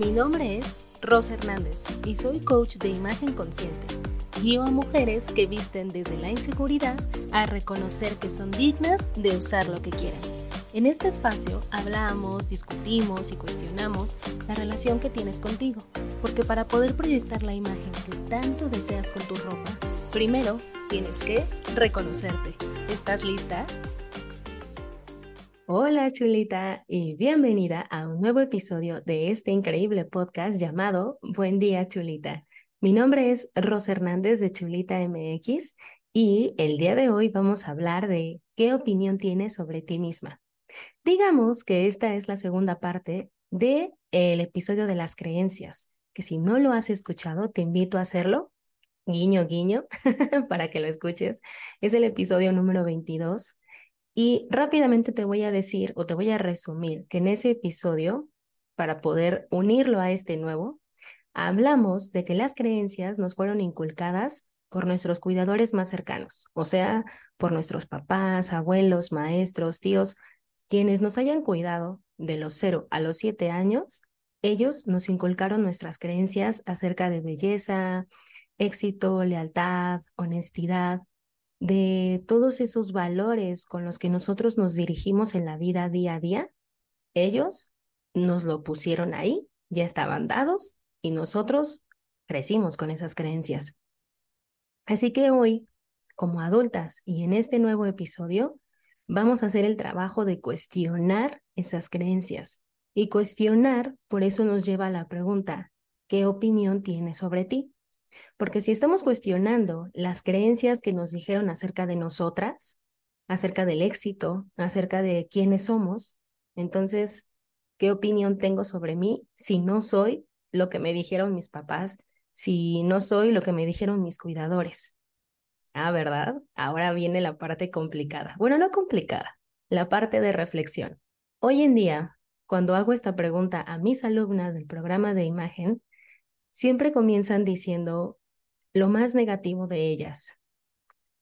Mi nombre es Rosa Hernández y soy coach de imagen consciente. Guío a mujeres que visten desde la inseguridad a reconocer que son dignas de usar lo que quieran. En este espacio hablamos, discutimos y cuestionamos la relación que tienes contigo, porque para poder proyectar la imagen que tanto deseas con tu ropa, primero tienes que reconocerte. ¿Estás lista? Hola chulita y bienvenida a un nuevo episodio de este increíble podcast llamado Buen día chulita. Mi nombre es Rosa Hernández de Chulita MX y el día de hoy vamos a hablar de qué opinión tienes sobre ti misma. Digamos que esta es la segunda parte de el episodio de las creencias, que si no lo has escuchado te invito a hacerlo. Guiño, guiño, para que lo escuches. Es el episodio número 22 y rápidamente te voy a decir o te voy a resumir que en ese episodio, para poder unirlo a este nuevo, hablamos de que las creencias nos fueron inculcadas por nuestros cuidadores más cercanos, o sea, por nuestros papás, abuelos, maestros, tíos, quienes nos hayan cuidado de los 0 a los 7 años, ellos nos inculcaron nuestras creencias acerca de belleza, éxito, lealtad, honestidad, de todos esos valores con los que nosotros nos dirigimos en la vida día a día, ellos nos lo pusieron ahí, ya estaban dados y nosotros crecimos con esas creencias. Así que hoy, como adultas y en este nuevo episodio, vamos a hacer el trabajo de cuestionar esas creencias. Y cuestionar, por eso nos lleva a la pregunta, ¿qué opinión tienes sobre ti? Porque si estamos cuestionando las creencias que nos dijeron acerca de nosotras, acerca del éxito, acerca de quiénes somos, entonces, ¿qué opinión tengo sobre mí si no soy lo que me dijeron mis papás, si no soy lo que me dijeron mis cuidadores? Ah, ¿verdad? Ahora viene la parte complicada. Bueno, no complicada, la parte de reflexión. Hoy en día, cuando hago esta pregunta a mis alumnas del programa de imagen, siempre comienzan diciendo lo más negativo de ellas.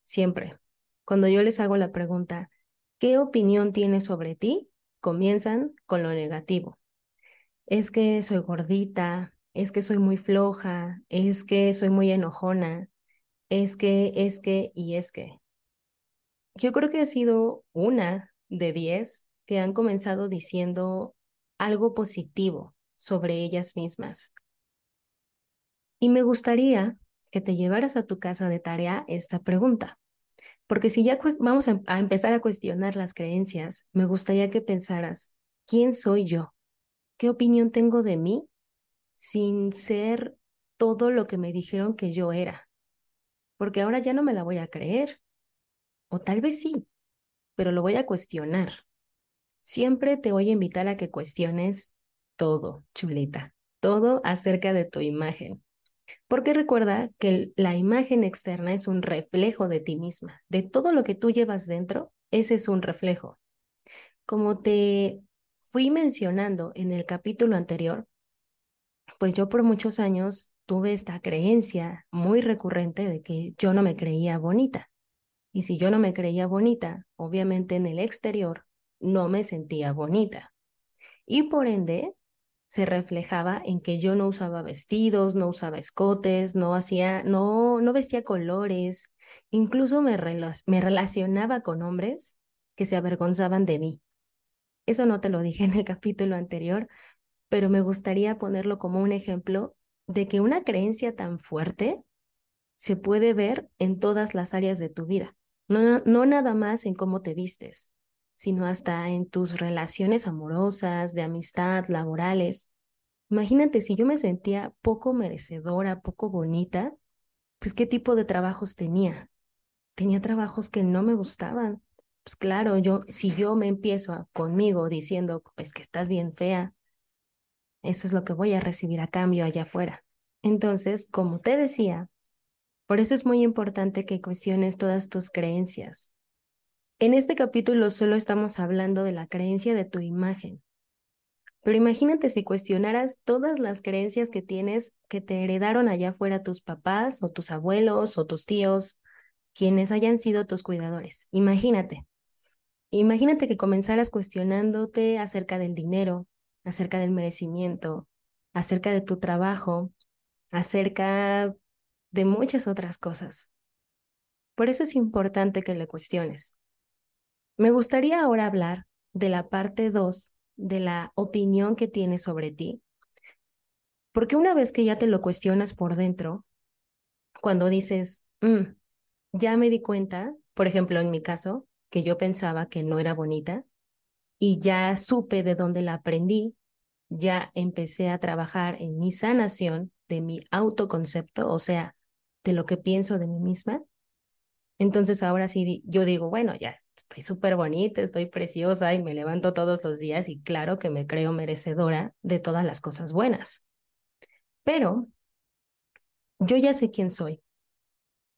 Siempre. Cuando yo les hago la pregunta, ¿qué opinión tienes sobre ti? Comienzan con lo negativo. Es que soy gordita, es que soy muy floja, es que soy muy enojona, es que, es que y es que. Yo creo que ha sido una de diez que han comenzado diciendo algo positivo sobre ellas mismas. Y me gustaría que te llevaras a tu casa de tarea esta pregunta. Porque si ya vamos a, a, empezar a cuestionar las creencias, me gustaría que pensaras, ¿quién soy yo? ¿Qué opinión tengo de mí sin ser todo lo que me dijeron que yo era? Porque ahora ya no me la voy a creer. O tal vez sí, pero lo voy a cuestionar. Siempre te voy a invitar a que cuestiones todo, chulita, todo acerca de tu imagen. Porque recuerda que la imagen externa es un reflejo de ti misma, de todo lo que tú llevas dentro, ese es un reflejo. Como te fui mencionando en el capítulo anterior, pues yo por muchos años tuve esta creencia muy recurrente de que yo no me creía bonita. Y si yo no me creía bonita, obviamente en el exterior no me sentía bonita. Y por ende, se reflejaba en que yo no usaba vestidos, no usaba escotes, no hacía, no, no vestía colores, incluso me, me relacionaba con hombres que se avergonzaban de mí. Eso no te lo dije en el capítulo anterior, pero me gustaría ponerlo como un ejemplo de que una creencia tan fuerte se puede ver en todas las áreas de tu vida, no, no nada más en cómo te vistes, sino hasta en tus relaciones amorosas, de amistad, laborales. Imagínate si yo me sentía poco merecedora, poco bonita, pues qué tipo de trabajos tenía. Tenía trabajos que no me gustaban. Pues claro, yo si yo me empiezo conmigo diciendo, pues que estás bien fea, eso es lo que voy a recibir a cambio allá afuera. Entonces, como te decía, por eso es muy importante que cuestiones todas tus creencias, en este capítulo solo estamos hablando de la creencia de tu imagen. Pero imagínate si cuestionaras todas las creencias que tienes que te heredaron allá afuera tus papás o tus abuelos o tus tíos, quienes hayan sido tus cuidadores. Imagínate. Imagínate que comenzaras cuestionándote acerca del dinero, acerca del merecimiento, acerca de tu trabajo, acerca de muchas otras cosas. Por eso es importante que le cuestiones. Me gustaría ahora hablar de la parte 2 de la opinión que tienes sobre ti, porque una vez que ya te lo cuestionas por dentro, cuando dices, mm, ya me di cuenta, por ejemplo, en mi caso, que yo pensaba que no era bonita y ya supe de dónde la aprendí, ya empecé a trabajar en mi sanación de mi autoconcepto, o sea, de lo que pienso de mí misma. Entonces ahora sí, yo digo, bueno, ya estoy súper bonita, estoy preciosa y me levanto todos los días y claro que me creo merecedora de todas las cosas buenas. Pero yo ya sé quién soy,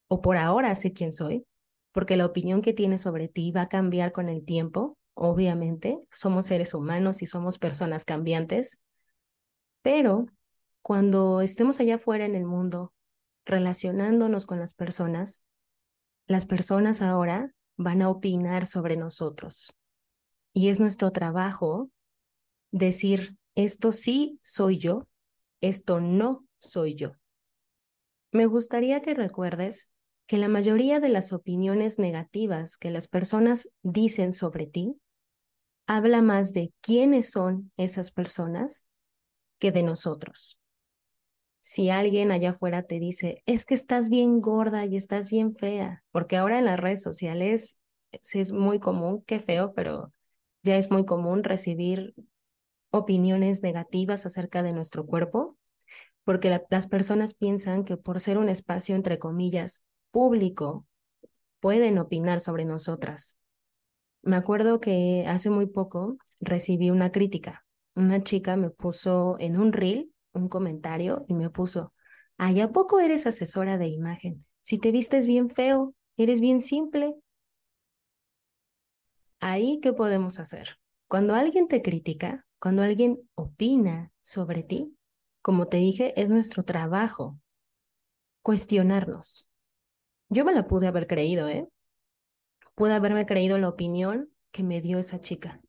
o por ahora sé quién soy, porque la opinión que tienes sobre ti va a cambiar con el tiempo, obviamente, somos seres humanos y somos personas cambiantes, pero cuando estemos allá afuera en el mundo, relacionándonos con las personas, las personas ahora van a opinar sobre nosotros. Y es nuestro trabajo decir, esto sí soy yo, esto no soy yo. Me gustaría que recuerdes que la mayoría de las opiniones negativas que las personas dicen sobre ti habla más de quiénes son esas personas que de nosotros. Si alguien allá afuera te dice, es que estás bien gorda y estás bien fea, porque ahora en las redes sociales es muy común, qué feo, pero ya es muy común recibir opiniones negativas acerca de nuestro cuerpo, porque las personas piensan que por ser un espacio, entre comillas, público pueden opinar sobre nosotras. Me acuerdo que hace muy poco recibí una crítica. Una chica me puso en un reel un comentario y me puso, ¿ay, a poco eres asesora de imagen? Si te vistes bien feo, eres bien simple. Ahí, ¿qué podemos hacer? Cuando alguien te critica, cuando alguien opina sobre ti, como te dije, es nuestro trabajo cuestionarnos. Yo me la pude haber creído, ¿eh? Pude haberme creído la opinión que me dio esa chica.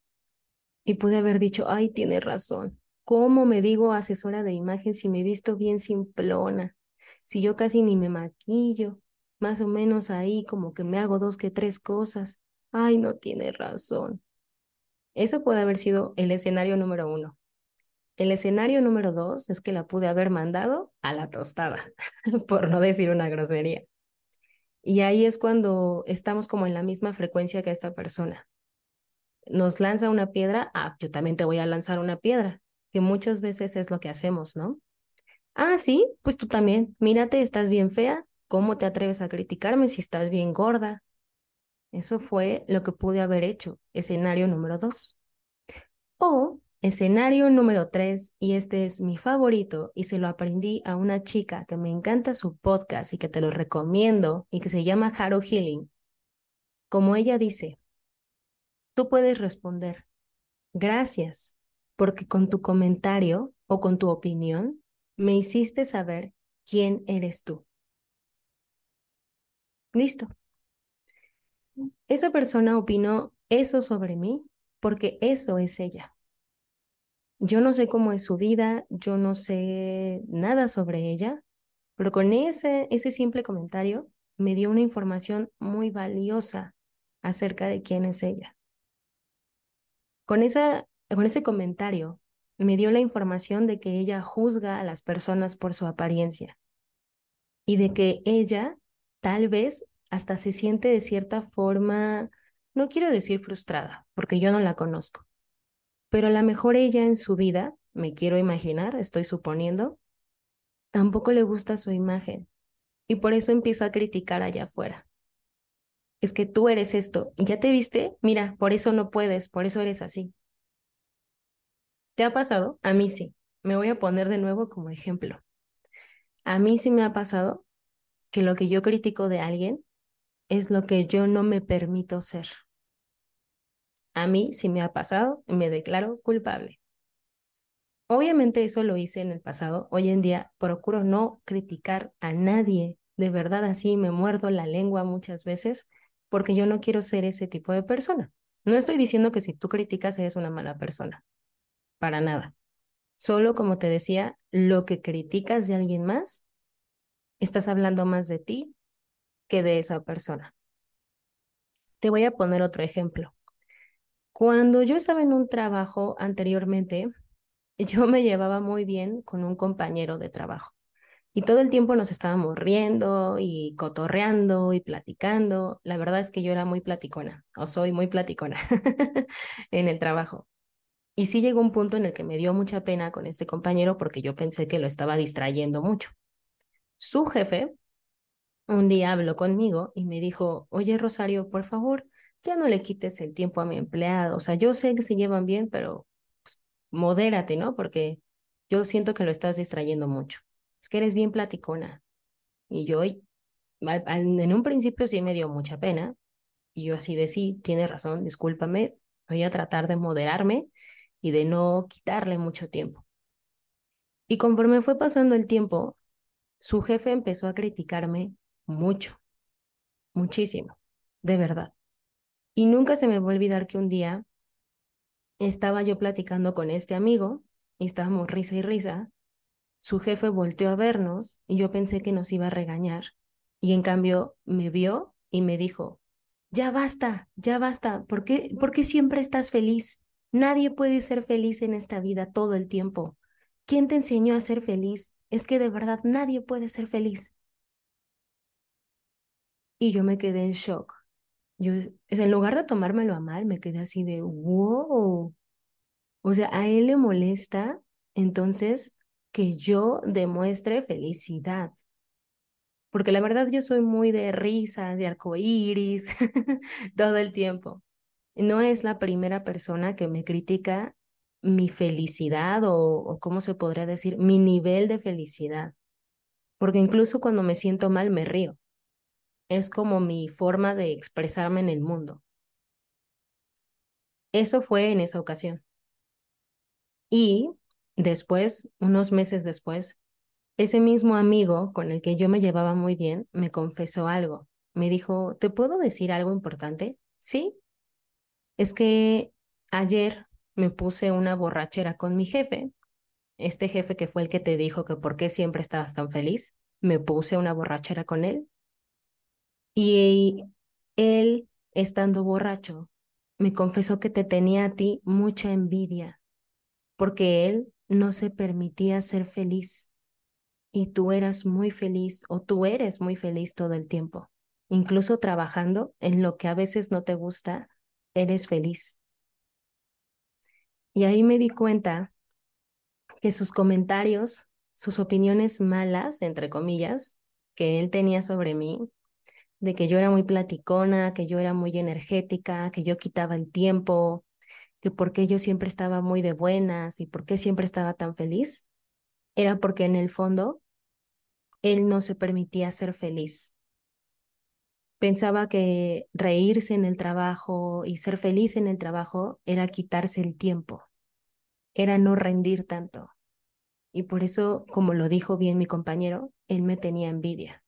Y pude haber dicho, ay, tiene razón. ¿Cómo me digo asesora de imagen si me visto bien simplona? Si yo casi ni me maquillo, más o menos ahí como que me hago dos que tres cosas. Ay, no tiene razón. Eso puede haber sido el escenario número uno. El escenario número dos es que la pude haber mandado a la tostada, por no decir una grosería. Y ahí es cuando estamos como en la misma frecuencia que esta persona. Nos lanza una piedra, ah, yo también te voy a lanzar una piedra, que muchas veces es lo que hacemos, ¿no? Ah, sí, pues tú también, mírate, estás bien fea, ¿cómo te atreves a criticarme si estás bien gorda? Eso fue lo que pude haber hecho, escenario número dos. O Escenario número tres, y este es mi favorito, y se lo aprendí a una chica que me encanta su podcast y que te lo recomiendo, y que se llama Haru Healing. Como ella dice, tú puedes responder, gracias, porque con tu comentario o con tu opinión me hiciste saber quién eres tú. Listo. Esa persona opinó eso sobre mí porque eso es ella. Yo no sé cómo es su vida, yo no sé nada sobre ella, pero con ese, ese simple comentario me dio una información muy valiosa acerca de quién es ella. Con, esa, con ese comentario me dio la información de que ella juzga a las personas por su apariencia y de que ella tal vez hasta se siente de cierta forma, no quiero decir frustrada, porque yo no la conozco, pero a lo mejor ella en su vida, me quiero imaginar, estoy suponiendo, tampoco le gusta su imagen y por eso empieza a criticar allá afuera. Es que tú eres esto, ¿ya te viste? Mira, por eso no puedes, por eso eres así. ¿Te ha pasado? A mí sí. Me voy a poner de nuevo como ejemplo. A mí sí me ha pasado que lo que yo critico de alguien es lo que yo no me permito ser. A mí sí me ha pasado y me declaro culpable. Obviamente eso lo hice en el pasado. Hoy en día procuro no criticar a nadie. De verdad así me muerdo la lengua muchas veces porque yo no quiero ser ese tipo de persona. No estoy diciendo que si tú criticas eres una mala persona. Para nada. Solo, como te decía, lo que criticas de alguien más, estás hablando más de ti que de esa persona. Te voy a poner otro ejemplo. Cuando yo estaba en un trabajo anteriormente, yo me llevaba muy bien con un compañero de trabajo. Y todo el tiempo nos estábamos riendo y cotorreando y platicando. La verdad es que yo era muy platicona, o soy muy platicona en el trabajo. Y sí llegó un punto en el que me dio mucha pena con este compañero porque yo pensé que lo estaba distrayendo mucho. Su jefe un día habló conmigo y me dijo, oye Rosario, por favor, ya no le quites el tiempo a mi empleado. O sea, yo sé que se llevan bien, pero pues, modérate, ¿no? Porque yo siento que lo estás distrayendo mucho es que eres bien platicona. Y yo en un principio sí me dio mucha pena. Y yo así de sí, tienes razón, discúlpame, voy a tratar de moderarme y de no quitarle mucho tiempo. Y conforme fue pasando el tiempo, su jefe empezó a criticarme mucho, muchísimo, de verdad. Y nunca se me va a olvidar que un día estaba yo platicando con este amigo y estábamos risa y risa su jefe volteó a vernos y yo pensé que nos iba a regañar. Y en cambio me vio y me dijo, ya basta, ya basta, ¿por qué, ¿por qué siempre estás feliz? Nadie puede ser feliz en esta vida todo el tiempo. ¿Quién te enseñó a ser feliz? Es que de verdad nadie puede ser feliz. Y yo me quedé en shock. Yo, en lugar de tomármelo a mal, me quedé así de, wow. O sea, a él le molesta, entonces que yo demuestre felicidad. Porque la verdad yo soy muy de risas, de arcoíris, todo el tiempo. No es la primera persona que me critica mi felicidad o, o, cómo se podría decir, mi nivel de felicidad. Porque incluso cuando me siento mal me río. Es como mi forma de expresarme en el mundo. Eso fue en esa ocasión. Y Después, unos meses después, ese mismo amigo con el que yo me llevaba muy bien me confesó algo. Me dijo, ¿te puedo decir algo importante? Sí. Es que ayer me puse una borrachera con mi jefe, este jefe que fue el que te dijo que por qué siempre estabas tan feliz, me puse una borrachera con él. Y él, estando borracho, me confesó que te tenía a ti mucha envidia, porque él no se permitía ser feliz y tú eras muy feliz o tú eres muy feliz todo el tiempo. Incluso trabajando en lo que a veces no te gusta, eres feliz. Y ahí me di cuenta que sus comentarios, sus opiniones malas, entre comillas, que él tenía sobre mí, de que yo era muy platicona, que yo era muy energética, que yo quitaba el tiempo, que por qué yo siempre estaba muy de buenas y por qué siempre estaba tan feliz, era porque en el fondo él no se permitía ser feliz. Pensaba que reírse en el trabajo y ser feliz en el trabajo era quitarse el tiempo, era no rendir tanto. Y por eso, como lo dijo bien mi compañero, él me tenía envidia.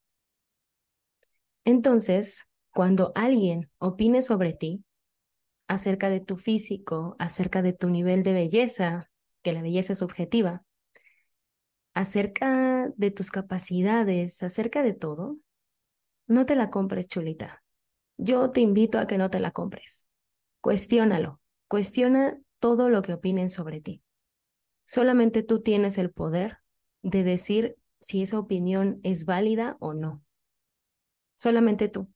Entonces, cuando alguien opine sobre ti, acerca de tu físico, acerca de tu nivel de belleza, que la belleza es subjetiva, acerca de tus capacidades, acerca de todo, no te la compres, chulita. Yo te invito a que no te la compres. Cuestiónalo, cuestiona todo lo que opinen sobre ti. Solamente tú tienes el poder de decir si esa opinión es válida o no. Solamente tú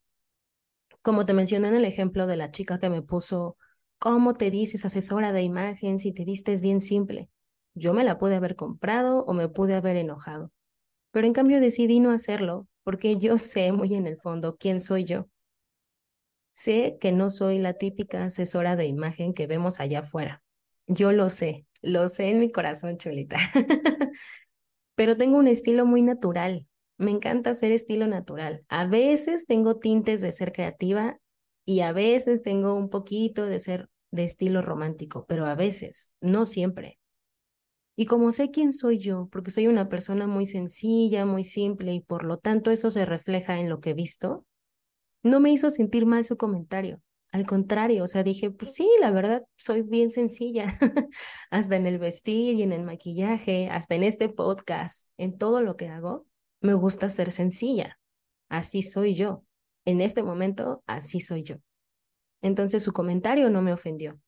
como te mencioné en el ejemplo de la chica que me puso, ¿cómo te dices asesora de imagen si te vistes bien simple? Yo me la pude haber comprado o me pude haber enojado, pero en cambio decidí no hacerlo porque yo sé muy en el fondo quién soy yo. Sé que no soy la típica asesora de imagen que vemos allá afuera. Yo lo sé, lo sé en mi corazón, chulita. pero tengo un estilo muy natural, me encanta ser estilo natural. A veces tengo tintes de ser creativa y a veces tengo un poquito de ser de estilo romántico, pero a veces, no siempre. Y como sé quién soy yo, porque soy una persona muy sencilla, muy simple y por lo tanto eso se refleja en lo que he visto, no me hizo sentir mal su comentario. Al contrario, o sea, dije, pues sí, la verdad, soy bien sencilla, hasta en el vestir y en el maquillaje, hasta en este podcast, en todo lo que hago, me gusta ser sencilla. Así soy yo. En este momento, así soy yo. Entonces su comentario no me ofendió,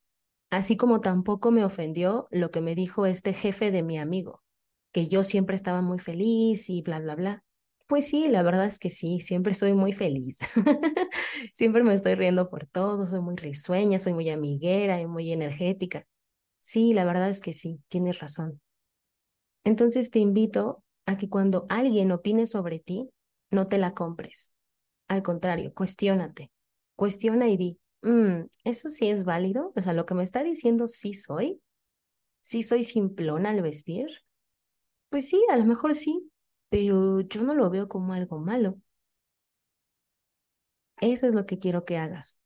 así como tampoco me ofendió lo que me dijo este jefe de mi amigo, que yo siempre estaba muy feliz y bla, bla, bla. Pues sí, la verdad es que sí, siempre soy muy feliz. siempre me estoy riendo por todo, soy muy risueña, soy muy amiguera y muy energética. Sí, la verdad es que sí, tienes razón. Entonces te invito a que cuando alguien opine sobre ti, no te la compres. Al contrario, cuestiónate. Cuestiona y di, mm, ¿eso sí es válido? O sea, lo que me está diciendo sí soy. ¿Sí soy simplona al vestir? Pues sí, a lo mejor sí, pero yo no lo veo como algo malo. Eso es lo que quiero que hagas.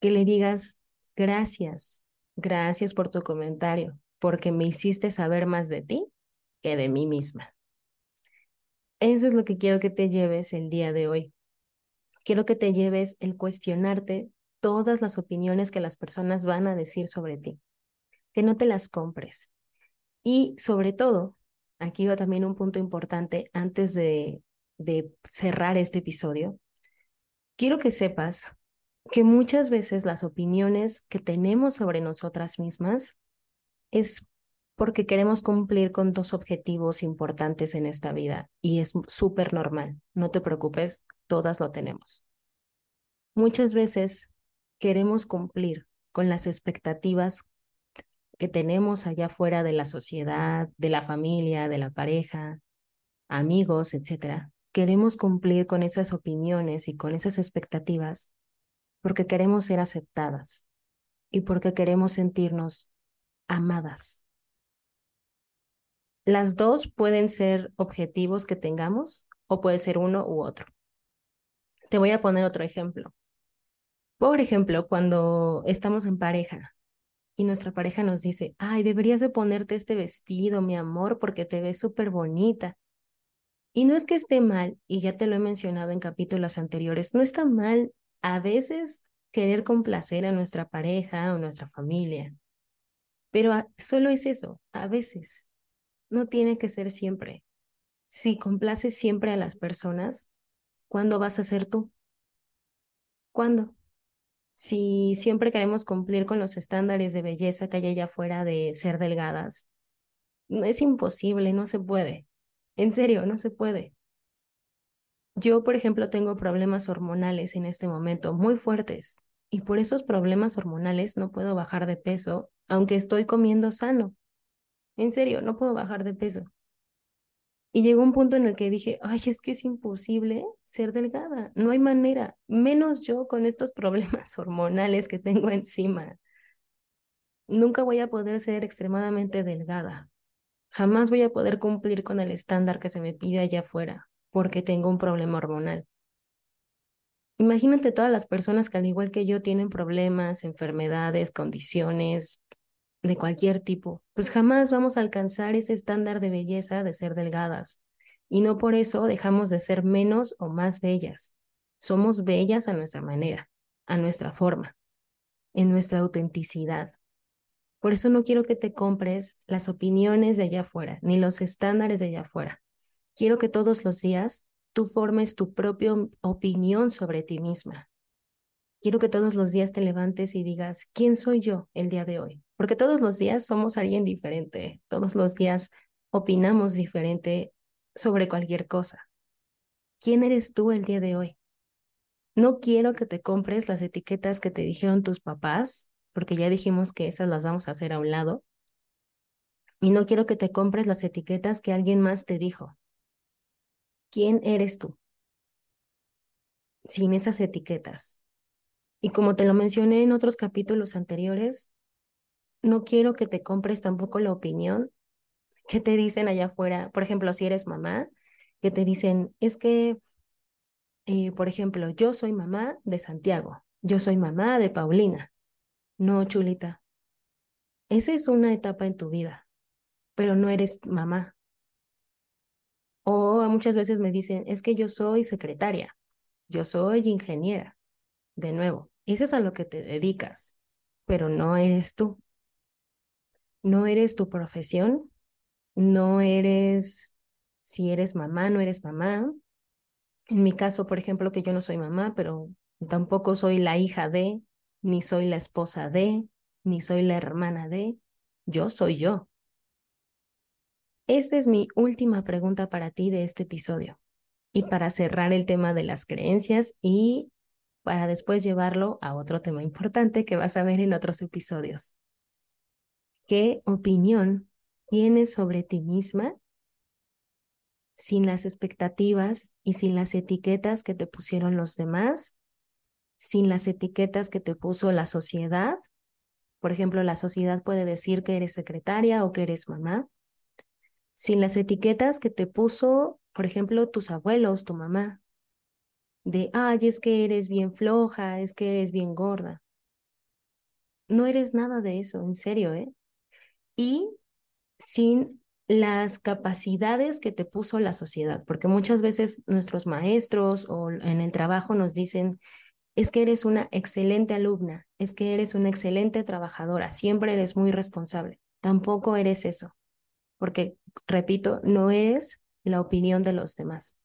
Que le digas gracias, gracias por tu comentario, porque me hiciste saber más de ti que de mí misma. Eso es lo que quiero que te lleves el día de hoy. Quiero que te lleves el cuestionarte todas las opiniones que las personas van a decir sobre ti, que no te las compres. Y sobre todo, aquí va también un punto importante antes de, de cerrar este episodio, quiero que sepas que muchas veces las opiniones que tenemos sobre nosotras mismas es porque queremos cumplir con dos objetivos importantes en esta vida y es súper normal, no te preocupes, todas lo tenemos. Muchas veces queremos cumplir con las expectativas que tenemos allá fuera de la sociedad, de la familia, de la pareja, amigos, etcétera. Queremos cumplir con esas opiniones y con esas expectativas porque queremos ser aceptadas y porque queremos sentirnos amadas. Las dos pueden ser objetivos que tengamos o puede ser uno u otro. Te voy a poner otro ejemplo. Por ejemplo, cuando estamos en pareja y nuestra pareja nos dice, ay, deberías de ponerte este vestido, mi amor, porque te ves súper bonita. Y no es que esté mal, y ya te lo he mencionado en capítulos anteriores, no está mal a veces querer complacer a nuestra pareja o nuestra familia, pero solo es eso, a veces. No tiene que ser siempre. Si complaces siempre a las personas, ¿cuándo vas a ser tú? ¿Cuándo? Si siempre queremos cumplir con los estándares de belleza que hay allá afuera de ser delgadas, es imposible, no se puede. En serio, no se puede. Yo, por ejemplo, tengo problemas hormonales en este momento muy fuertes y por esos problemas hormonales no puedo bajar de peso, aunque estoy comiendo sano. En serio, no puedo bajar de peso. Y llegó un punto en el que dije, ay, es que es imposible ser delgada, no hay manera, menos yo con estos problemas hormonales que tengo encima. Nunca voy a poder ser extremadamente delgada. Jamás voy a poder cumplir con el estándar que se me pide allá afuera, porque tengo un problema hormonal. Imagínate todas las personas que al igual que yo tienen problemas, enfermedades, condiciones, de cualquier tipo, pues jamás vamos a alcanzar ese estándar de belleza de ser delgadas. Y no por eso dejamos de ser menos o más bellas. Somos bellas a nuestra manera, a nuestra forma, en nuestra autenticidad. Por eso no quiero que te compres las opiniones de allá afuera, ni los estándares de allá afuera. Quiero que todos los días tú formes tu propia opinión sobre ti misma. Quiero que todos los días te levantes y digas, ¿quién soy yo el día de hoy? Porque todos los días somos alguien diferente, todos los días opinamos diferente sobre cualquier cosa. ¿Quién eres tú el día de hoy? No quiero que te compres las etiquetas que te dijeron tus papás, porque ya dijimos que esas las vamos a hacer a un lado. Y no quiero que te compres las etiquetas que alguien más te dijo. ¿Quién eres tú? Sin esas etiquetas. Y como te lo mencioné en otros capítulos anteriores, no quiero que te compres tampoco la opinión que te dicen allá afuera, por ejemplo, si eres mamá, que te dicen, es que, eh, por ejemplo, yo soy mamá de Santiago, yo soy mamá de Paulina. No, chulita. Esa es una etapa en tu vida, pero no eres mamá. O muchas veces me dicen, es que yo soy secretaria, yo soy ingeniera. De nuevo, Eso es a lo que te dedicas, pero no eres tú. No eres tu profesión, no eres, si eres mamá, no eres mamá. En mi caso, por ejemplo, que yo no soy mamá, pero tampoco soy la hija de, ni soy la esposa de, ni soy la hermana de, yo soy yo. Esta es mi última pregunta para ti de este episodio y para cerrar el tema de las creencias y para después llevarlo a otro tema importante que vas a ver en otros episodios. ¿Qué opinión tienes sobre ti misma sin las expectativas y sin las etiquetas que te pusieron los demás, sin las etiquetas que te puso la sociedad? Por ejemplo, la sociedad puede decir que eres secretaria o que eres mamá, sin las etiquetas que te puso, por ejemplo, tus abuelos, tu mamá, de, ay, es que eres bien floja, es que eres bien gorda. No eres nada de eso, en serio, ¿eh? Y sin las capacidades que te puso la sociedad, porque muchas veces nuestros maestros o en el trabajo nos dicen, es que eres una excelente alumna, es que eres una excelente trabajadora, siempre eres muy responsable. Tampoco eres eso, porque, repito, no eres la opinión de los demás.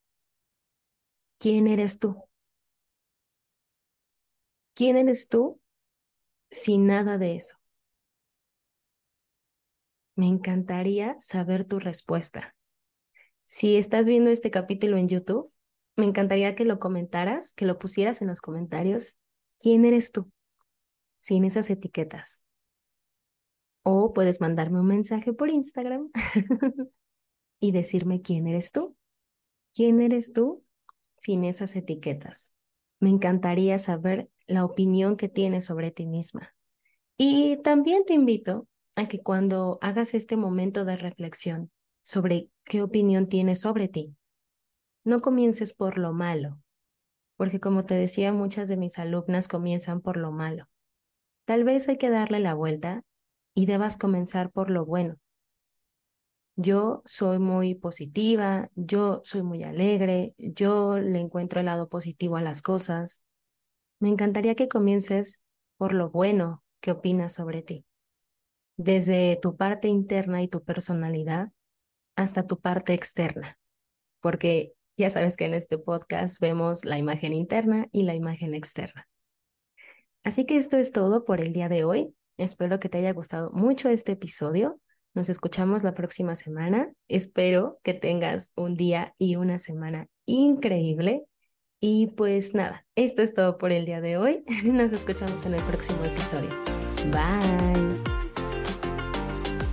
¿Quién eres tú? ¿Quién eres tú sin nada de eso? Me encantaría saber tu respuesta. Si estás viendo este capítulo en YouTube, me encantaría que lo comentaras, que lo pusieras en los comentarios. ¿Quién eres tú? Sin esas etiquetas. O puedes mandarme un mensaje por Instagram y decirme quién eres tú. ¿Quién eres tú sin esas etiquetas. Me encantaría saber la opinión que tienes sobre ti misma. Y también te invito a que cuando hagas este momento de reflexión sobre qué opinión tienes sobre ti, no comiences por lo malo, porque como te decía, muchas de mis alumnas comienzan por lo malo. Tal vez hay que darle la vuelta y debas comenzar por lo bueno. Yo soy muy positiva, yo soy muy alegre, yo le encuentro el lado positivo a las cosas. Me encantaría que comiences por lo bueno que opinas sobre ti, desde tu parte interna y tu personalidad hasta tu parte externa, porque ya sabes que en este podcast vemos la imagen interna y la imagen externa. Así que esto es todo por el día de hoy. Espero que te haya gustado mucho este episodio. Nos escuchamos la próxima semana. Espero que tengas un día y una semana increíble. Y pues nada, esto es todo por el día de hoy. Nos escuchamos en el próximo episodio. Bye.